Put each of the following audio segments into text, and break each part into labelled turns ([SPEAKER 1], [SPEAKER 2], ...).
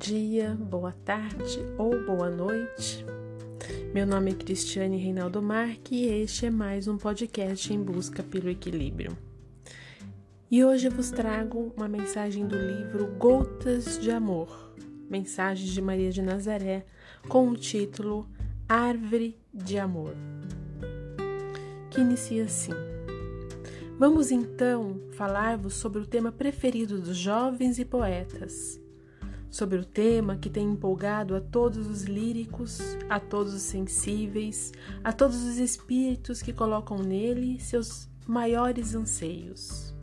[SPEAKER 1] dia, boa tarde ou boa noite. Meu nome é Cristiane Reinaldo Marque e este é mais um podcast em busca pelo equilíbrio. E hoje eu vos trago uma mensagem do livro Gotas de Amor, Mensagens de Maria de Nazaré, com o título Árvore de Amor, que inicia assim. Vamos então falar-vos sobre o tema preferido dos jovens e poetas, sobre o tema que tem empolgado a todos os líricos, a todos os sensíveis, a todos os espíritos que colocam nele seus maiores anseios.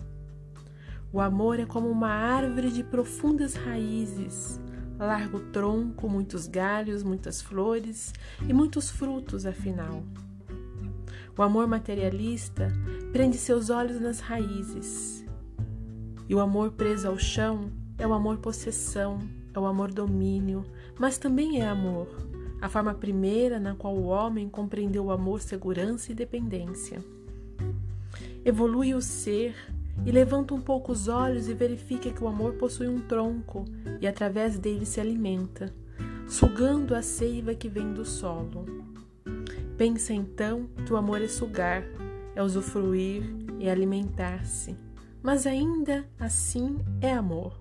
[SPEAKER 1] O amor é como uma árvore de profundas raízes, largo tronco, muitos galhos, muitas flores e muitos frutos, afinal. O amor materialista prende seus olhos nas raízes. E o amor preso ao chão é o amor possessão, é o amor domínio, mas também é amor, a forma primeira na qual o homem compreendeu o amor segurança e dependência. Evolui o ser e levanta um pouco os olhos e verifica que o amor possui um tronco e através dele se alimenta, sugando a seiva que vem do solo. Pensa então que o amor é sugar, é usufruir, é alimentar-se, mas ainda assim é amor.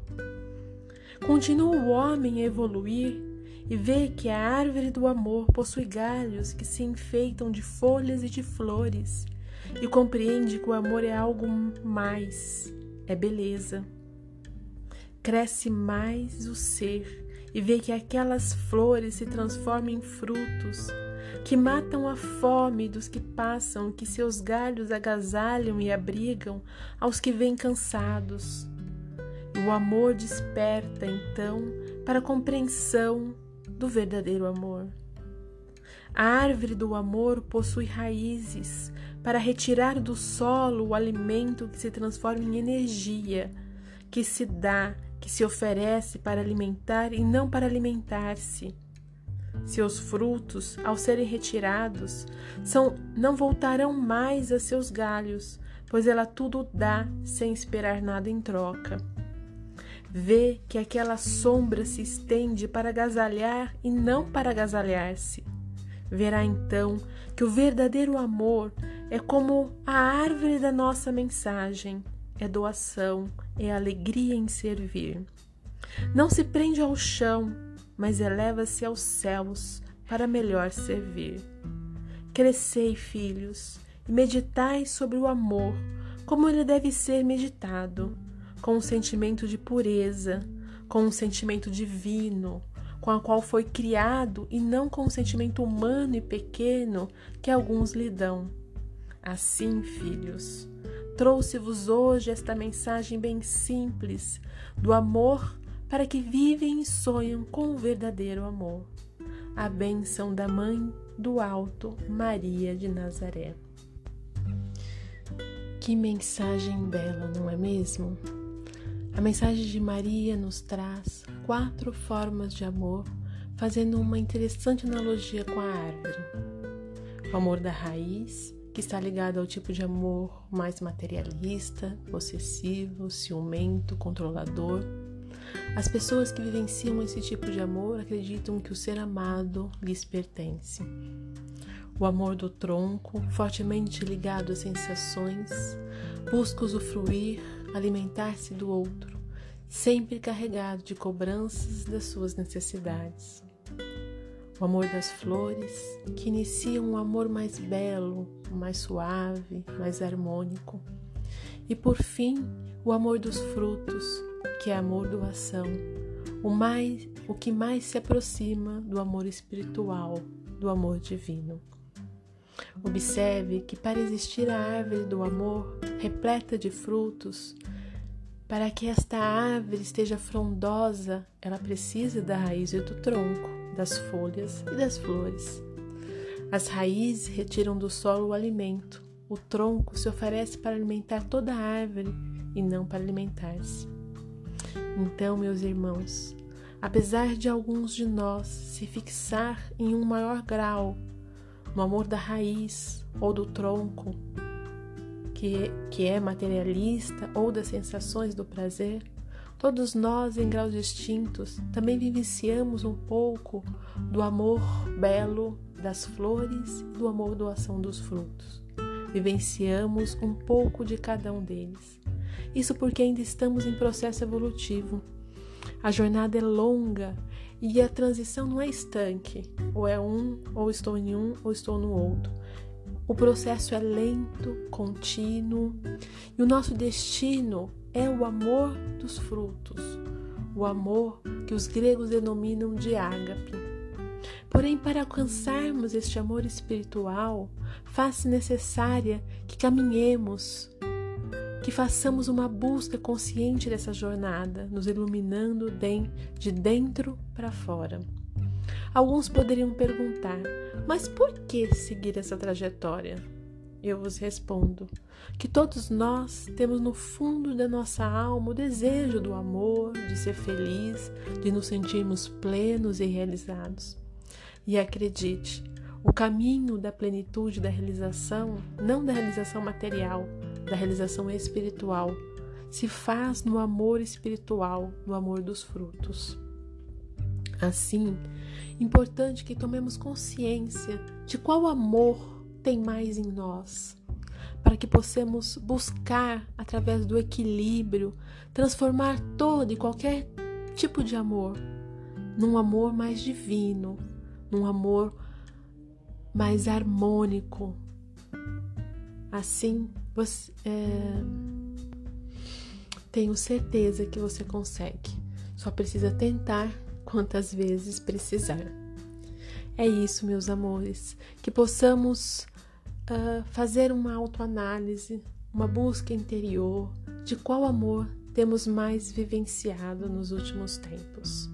[SPEAKER 1] Continua o homem a evoluir e vê que a árvore do amor possui galhos que se enfeitam de folhas e de flores, e compreende que o amor é algo mais, é beleza. Cresce mais o ser e vê que aquelas flores se transformam em frutos que matam a fome dos que passam, que seus galhos agasalham e abrigam aos que vêm cansados. O amor desperta, então, para a compreensão do verdadeiro amor. A árvore do amor possui raízes para retirar do solo o alimento que se transforma em energia, que se dá, que se oferece para alimentar e não para alimentar-se seus frutos, ao serem retirados, são, não voltarão mais a seus galhos, pois ela tudo dá sem esperar nada em troca. Vê que aquela sombra se estende para agasalhar e não para agasalhar-se. Verá então que o verdadeiro amor é como a árvore da nossa mensagem, é doação, é alegria em servir. Não se prende ao chão, mas eleva-se aos céus para melhor servir. Crescei, filhos, e meditai sobre o amor, como ele deve ser meditado, com um sentimento de pureza, com um sentimento divino, com a qual foi criado e não com um sentimento humano e pequeno que alguns lhe dão. Assim, filhos, trouxe-vos hoje esta mensagem bem simples do amor para que vivem e sonham com o verdadeiro amor. A bênção da Mãe do Alto, Maria de Nazaré. Que mensagem bela, não é mesmo? A mensagem de Maria nos traz quatro formas de amor, fazendo uma interessante analogia com a árvore. O amor da raiz, que está ligado ao tipo de amor mais materialista, possessivo, ciumento, controlador as pessoas que vivenciam esse tipo de amor acreditam que o ser amado lhes pertence. O amor do tronco, fortemente ligado às sensações, busca usufruir, alimentar-se do outro, sempre carregado de cobranças das suas necessidades. O amor das flores, que inicia um amor mais belo, mais suave, mais harmônico. E por fim, o amor dos frutos, que é amor doação, o mais o que mais se aproxima do amor espiritual, do amor divino. Observe que para existir a árvore do amor repleta de frutos, para que esta árvore esteja frondosa, ela precisa da raiz e do tronco, das folhas e das flores. As raízes retiram do solo o alimento, o tronco se oferece para alimentar toda a árvore e não para alimentar-se. Então, meus irmãos, apesar de alguns de nós se fixar em um maior grau no amor da raiz ou do tronco, que, que é materialista ou das sensações do prazer, Todos nós, em graus distintos, também vivenciamos um pouco do amor belo das flores e do amor doação dos frutos. Vivenciamos um pouco de cada um deles. Isso porque ainda estamos em processo evolutivo. A jornada é longa e a transição não é estanque, ou é um, ou estou em um, ou estou no outro. O processo é lento, contínuo, e o nosso destino é o amor dos frutos, o amor que os gregos denominam de ágape. Porém, para alcançarmos este amor espiritual, faz-se necessária que caminhemos, que façamos uma busca consciente dessa jornada, nos iluminando de dentro para fora. Alguns poderiam perguntar: mas por que seguir essa trajetória? Eu vos respondo que todos nós temos no fundo da nossa alma o desejo do amor, de ser feliz, de nos sentirmos plenos e realizados. E acredite, o caminho da plenitude da realização, não da realização material, da realização espiritual, se faz no amor espiritual, no amor dos frutos. Assim, importante que tomemos consciência de qual amor tem mais em nós, para que possamos buscar, através do equilíbrio, transformar todo e qualquer tipo de amor num amor mais divino, num amor mais harmônico. Assim, você, é, tenho certeza que você consegue. Só precisa tentar quantas vezes precisar. É isso, meus amores, que possamos uh, fazer uma autoanálise, uma busca interior de qual amor temos mais vivenciado nos últimos tempos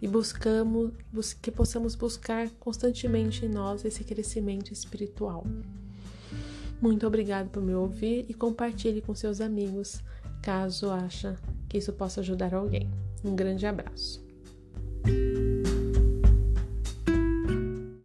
[SPEAKER 1] e buscamos que possamos buscar constantemente em nós esse crescimento espiritual. Muito obrigado por me ouvir e compartilhe com seus amigos, caso acha que isso possa ajudar alguém. Um grande abraço.